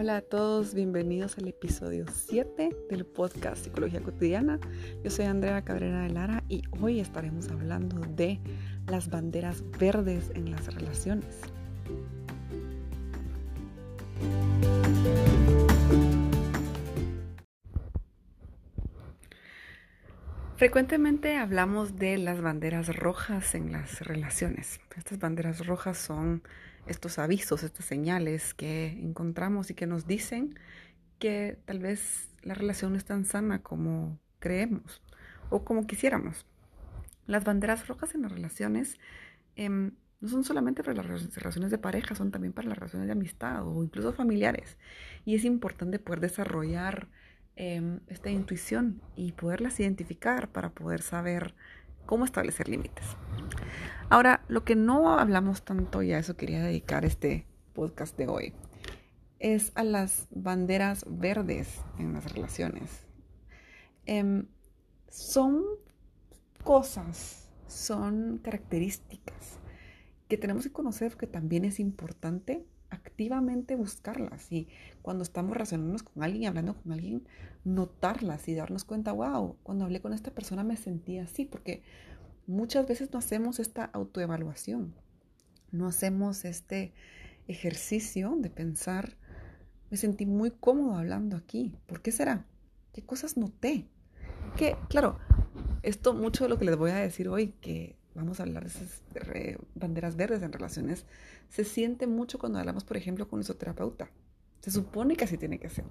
Hola a todos, bienvenidos al episodio 7 del podcast Psicología Cotidiana. Yo soy Andrea Cabrera de Lara y hoy estaremos hablando de las banderas verdes en las relaciones. Frecuentemente hablamos de las banderas rojas en las relaciones. Estas banderas rojas son estos avisos, estas señales que encontramos y que nos dicen que tal vez la relación no es tan sana como creemos o como quisiéramos. Las banderas rojas en las relaciones em, no son solamente para las relaciones de pareja, son también para las relaciones de amistad o incluso familiares. Y es importante poder desarrollar Em, esta intuición y poderlas identificar para poder saber cómo establecer límites. Ahora, lo que no hablamos tanto, y a eso quería dedicar este podcast de hoy, es a las banderas verdes en las relaciones. Em, son cosas, son características que tenemos que conocer que también es importante activamente buscarlas y cuando estamos relacionándonos con alguien, hablando con alguien, notarlas y darnos cuenta, wow, cuando hablé con esta persona me sentí así, porque muchas veces no hacemos esta autoevaluación, no hacemos este ejercicio de pensar, me sentí muy cómodo hablando aquí, ¿por qué será? ¿Qué cosas noté? Que, claro, esto mucho de lo que les voy a decir hoy, que vamos a hablar de esas banderas verdes en relaciones, se siente mucho cuando hablamos, por ejemplo, con nuestro terapeuta. Se supone que así tiene que ser.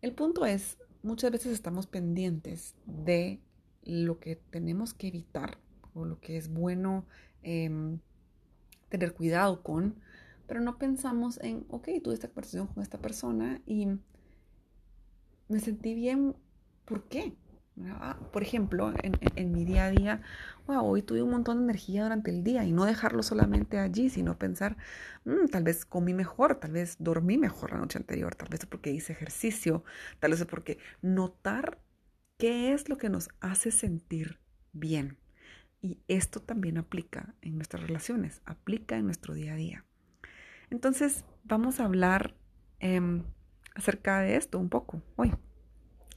El punto es, muchas veces estamos pendientes de lo que tenemos que evitar o lo que es bueno em, tener cuidado con, pero no pensamos en, ok, tuve esta conversación con esta persona y me sentí bien, ¿por qué? Ah, por ejemplo, en, mi día a día, wow, hoy tuve un montón de energía durante el día y no dejarlo solamente allí, sino pensar, mm, tal vez comí mejor, tal vez dormí mejor la noche anterior, tal vez porque hice ejercicio, tal vez es porque notar qué es lo que nos hace sentir bien. Y esto también aplica en nuestras relaciones, aplica en nuestro día a día. Entonces, vamos a hablar em, acerca de esto un poco hoy.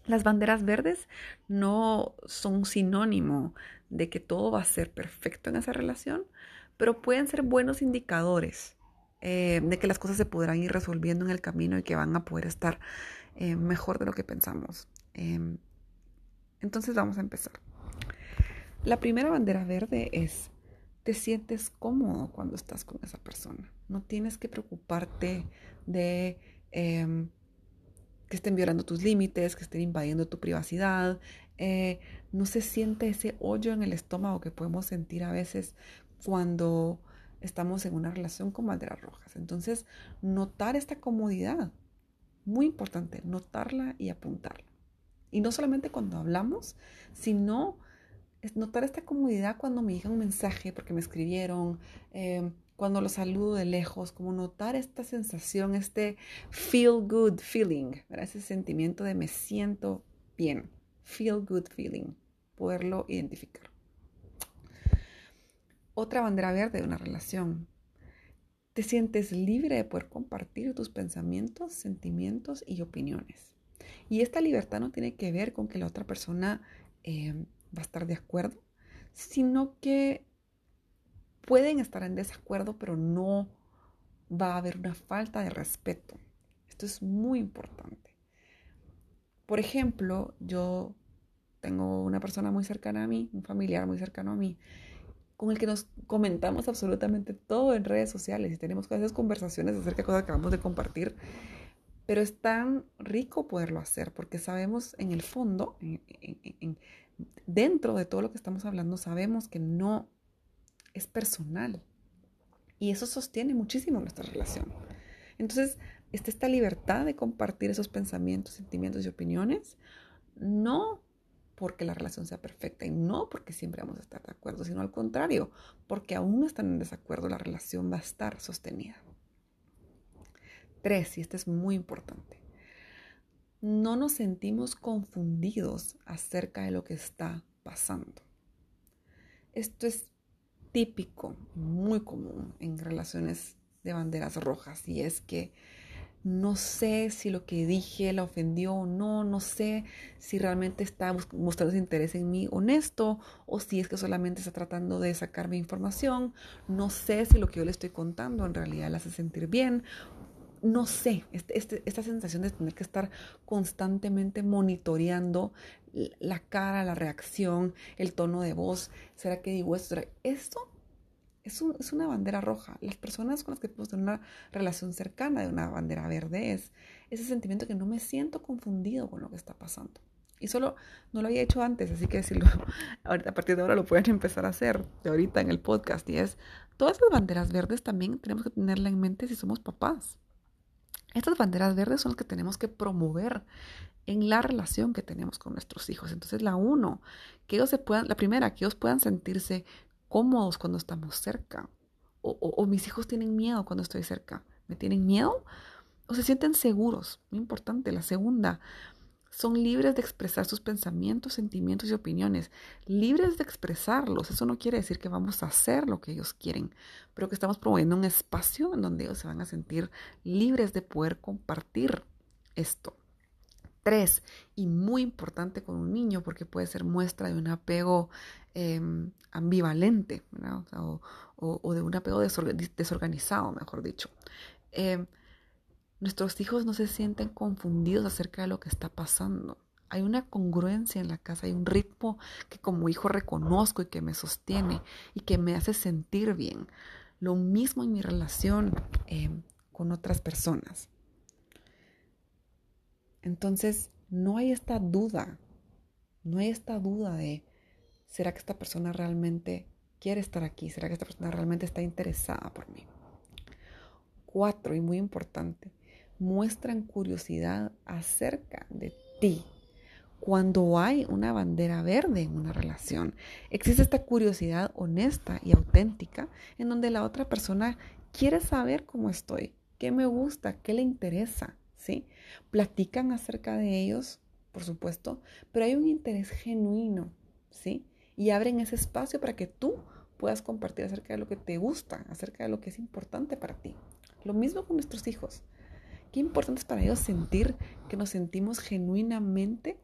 Las banderas verdes no son sinónimo de que todo va a ser perfecto en esa relación, pero pueden ser buenos indicadores eh, de que las cosas se podrán ir resolviendo en el camino y que van a poder estar eh, mejor de lo que pensamos. Em, entonces vamos a empezar. La primera bandera verde es, te sientes cómodo cuando estás con esa persona. No tienes que preocuparte de... Que estén violando tus límites, que estén invadiendo tu privacidad. Eh, no se siente ese hoyo en el estómago que podemos sentir a veces cuando estamos en una relación con banderas rojas. Entonces, notar esta comodidad, muy importante, notarla y apuntarla. Y no solamente cuando hablamos, sino notar esta comodidad cuando me llega un mensaje, porque me escribieron, eh, cuando lo saludo de lejos, como notar esta sensación, este feel good feeling, ese sentimiento de me siento bien, feel good feeling, poderlo identificar. Otra bandera verde de una relación. Te sientes libre de poder compartir tus pensamientos, sentimientos y opiniones. Y esta libertad no tiene que ver con que la otra persona eh, va a estar de acuerdo, sino que pueden estar en desacuerdo, pero no va a haber una falta de respeto. Esto es muy importante. Por ejemplo, yo tengo una persona muy cercana a mí, un familiar muy cercano a mí, con el que nos comentamos absolutamente todo en redes sociales y tenemos esas conversaciones acerca de cosas que acabamos de compartir. Pero es tan rico poderlo hacer porque sabemos en el fondo, dentro de todo lo que estamos hablando, sabemos que no es personal. Y eso sostiene muchísimo nuestra relación. Entonces, está esta libertad de compartir esos pensamientos, sentimientos y opiniones, no porque la relación sea perfecta y no porque siempre vamos a estar de acuerdo, sino al contrario, porque aún están en desacuerdo, la relación va a estar sostenida. Tres, y este es muy importante, no nos sentimos confundidos acerca de lo que está pasando. Esto es típico, muy común en relaciones de banderas rojas y es que no sé si lo que dije la ofendió o no, no sé si realmente está mostrando interés en mí honesto o si es que solamente está tratando de sacarme información, no sé si lo que yo le estoy contando en realidad le hace sentir bien, no sé, este, este, esta sensación de tener que estar constantemente monitoreando la cara, la reacción, el tono de voz, ¿será que digo esto? Esto es, una bandera roja. Las personas con las que podemos tener una relación cercana de una bandera verde es ese sentimiento que no me siento confundido con lo que está pasando. Y solo no lo había hecho antes, así que a partir de ahora lo pueden empezar a hacer, de ahorita en el podcast. Y es, todas las banderas verdes también tenemos que tenerla en mente si somos papás. Estas banderas verdes son las que tenemos que promover en la relación que tenemos con nuestros hijos. Entonces, la uno, que ellos se puedan, la primera, que ellos puedan sentirse cómodos cuando estamos cerca. O, mis hijos tienen miedo cuando estoy cerca. ¿Me tienen miedo? O se sienten seguros. Muy importante. La segunda, son libres de expresar sus pensamientos, sentimientos y opiniones. Libres de expresarlos. Eso no quiere decir que vamos a hacer lo que ellos quieren, pero que estamos promoviendo un espacio en donde ellos se van a sentir libres de poder compartir esto. Tres, y muy importante con un niño porque puede ser muestra de un apego em, ambivalente o, de un apego desorganizado, mejor dicho. Em, nuestros hijos no se sienten confundidos acerca de lo que está pasando. Hay una congruencia en la casa, hay un ritmo que como hijo reconozco y que me sostiene y que me hace sentir bien. Lo mismo en mi relación em, con otras personas. Entonces, no hay esta duda, no hay esta duda de, ¿será que esta persona realmente quiere estar aquí? ¿Será que esta persona realmente está interesada por mí? Cuatro, y muy importante, muestran curiosidad acerca de ti. Cuando hay una bandera verde en una relación, existe esta curiosidad honesta y auténtica en donde la otra persona quiere saber cómo estoy, qué me gusta, qué le interesa. ¿sí? Platican acerca de ellos, por supuesto, pero hay un interés genuino, ¿sí? Y abren ese espacio para que tú puedas compartir acerca de lo que te gusta, acerca de lo que es importante para ti. Lo mismo con nuestros hijos. Qué importante es para ellos sentir que nos sentimos genuinamente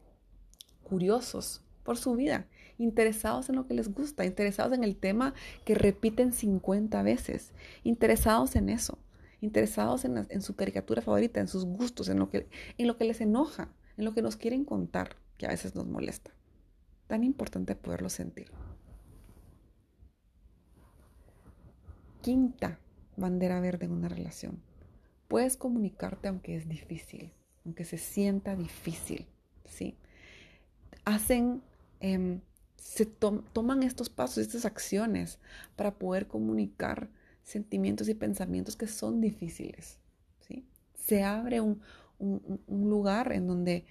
curiosos por su vida, interesados en lo que les gusta, interesados en el tema que repiten 50 veces, interesados en eso interesados en, su caricatura favorita, en sus gustos, en lo, que, en lo que les enoja, en lo que nos quieren contar, que a veces nos molesta. Tan importante poderlo sentir. Quinta bandera verde en una relación. Puedes comunicarte aunque es difícil, aunque se sienta difícil, ¿sí? Hacen, em, se toman estos pasos, estas acciones para poder comunicar sentimientos y pensamientos que son difíciles. ¿sí? Se abre un, lugar en donde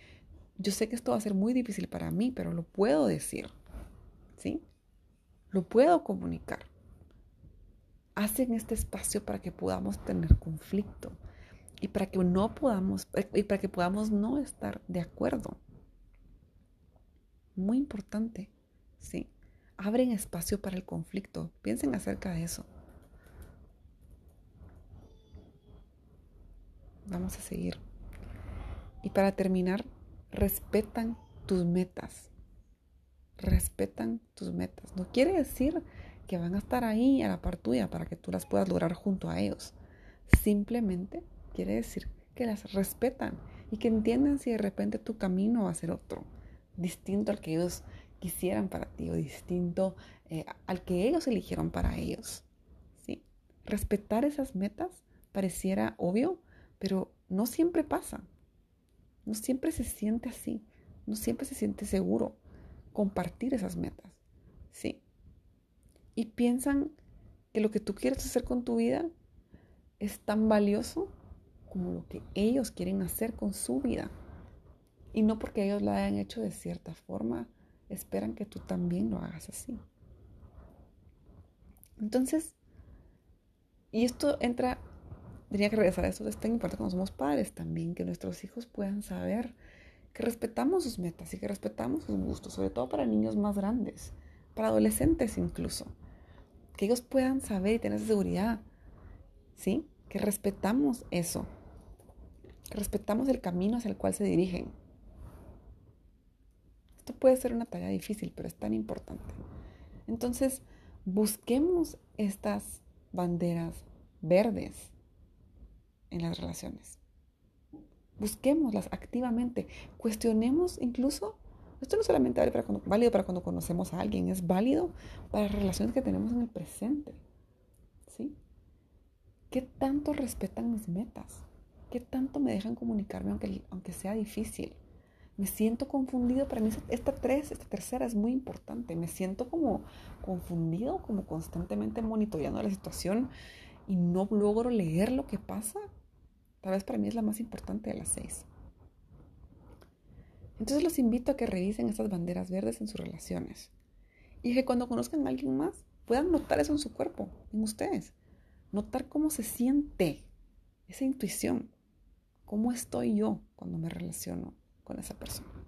yo sé que esto va a ser muy difícil para mí, pero lo puedo decir. ¿sí? Lo puedo comunicar. Hacen este espacio para que podamos tener conflicto y para que no podamos y para que podamos no estar de acuerdo. Muy importante, ¿sí? Abren espacio para el conflicto. Piensen acerca de eso. Vamos a seguir. Y para terminar, respetan tus metas. Respetan tus metas. No quiere decir que van a estar ahí a la par tuya para que tú las puedas lograr junto a ellos. Simplemente quiere decir que las respetan y que entiendan si de repente tu camino va a ser otro, distinto al que ellos quisieran para ti o distinto eh, al que ellos eligieron para ellos. ¿sí? Respetar esas metas pareciera obvio, pero no siempre pasa. No siempre se siente así. No siempre se siente seguro compartir esas metas. Sí. Y piensan que lo que tú quieres hacer con tu vida es tan valioso como lo que ellos quieren hacer con su vida. Y no porque ellos la hayan hecho de cierta forma, esperan que tú también lo hagas así. Entonces, y esto entra tenía que regresar a eso. Es tan importante cuando somos padres también, que nuestros hijos puedan saber que respetamos sus metas y que respetamos sus gustos, sobre todo para niños más grandes, para adolescentes incluso. Que ellos puedan saber y tener seguridad, ¿sí? Que respetamos eso. respetamos el camino hacia el cual se dirigen. Esto puede ser una tarea difícil, pero es tan importante. Entonces, busquemos estas banderas verdes en las relaciones. Busquémoslas activamente. Cuestionemos incluso, esto no solamente válido para, cuando, válido para cuando conocemos a alguien, es válido para relaciones que tenemos en el presente. ¿Sí? ¿Qué tanto respetan mis metas? ¿Qué tanto me dejan comunicarme aunque, aunque sea difícil? Me siento confundido. Para mí esta tres, esta tercera es muy importante. Me siento como confundido, como constantemente monitoreando la situación y no logro leer lo que pasa. Tal vez para mí es la más importante de las seis. Entonces los invito a que revisen estas banderas verdes en sus relaciones y que cuando conozcan a alguien más puedan notar eso en su cuerpo, en ustedes. Notar cómo se siente esa intuición, cómo estoy yo cuando me relaciono con esa persona.